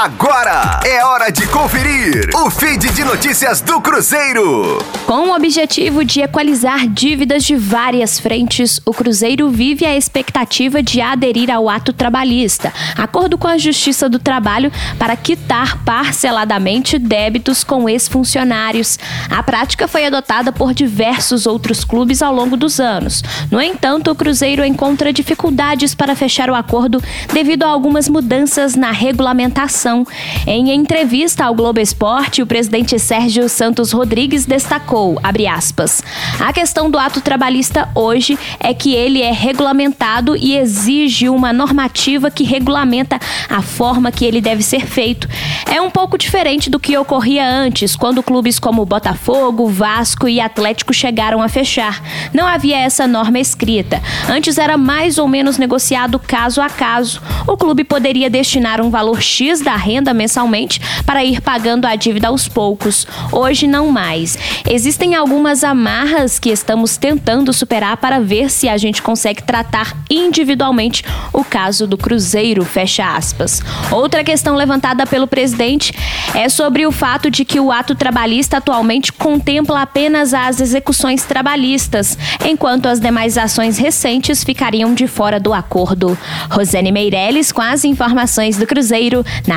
Agora é hora de conferir o feed de notícias do Cruzeiro. Com o objetivo de equalizar dívidas de várias frentes, o Cruzeiro vive a expectativa de aderir ao ato trabalhista, acordo com a Justiça do Trabalho para quitar parceladamente débitos com ex-funcionários. A prática foi adotada por diversos outros clubes ao longo dos anos. No entanto, o Cruzeiro encontra dificuldades para fechar o acordo devido a algumas mudanças na regulamentação. Em entrevista ao Globo Esporte, o presidente Sérgio Santos Rodrigues destacou, aspas, a questão do ato trabalhista hoje é que ele é regulamentado e exige uma normativa que regulamenta a forma que ele deve ser feito. É um pouco diferente do que ocorria antes, quando clubes como Botafogo, Vasco e Atlético chegaram a fechar. Não havia essa norma escrita. Antes era mais ou menos negociado caso a caso. O clube poderia destinar um valor X da renda mensalmente para ir pagando a dívida aos poucos. Hoje não mais. Existem algumas amarras que estamos tentando superar para ver se a gente consegue tratar individualmente o caso do Cruzeiro, fecha aspas. Outra questão levantada pelo presidente é sobre o fato de que o ato trabalhista atualmente contempla apenas as execuções trabalhistas, enquanto as demais ações recentes ficariam de fora do acordo. Rosane Meirelles com as informações do Cruzeiro na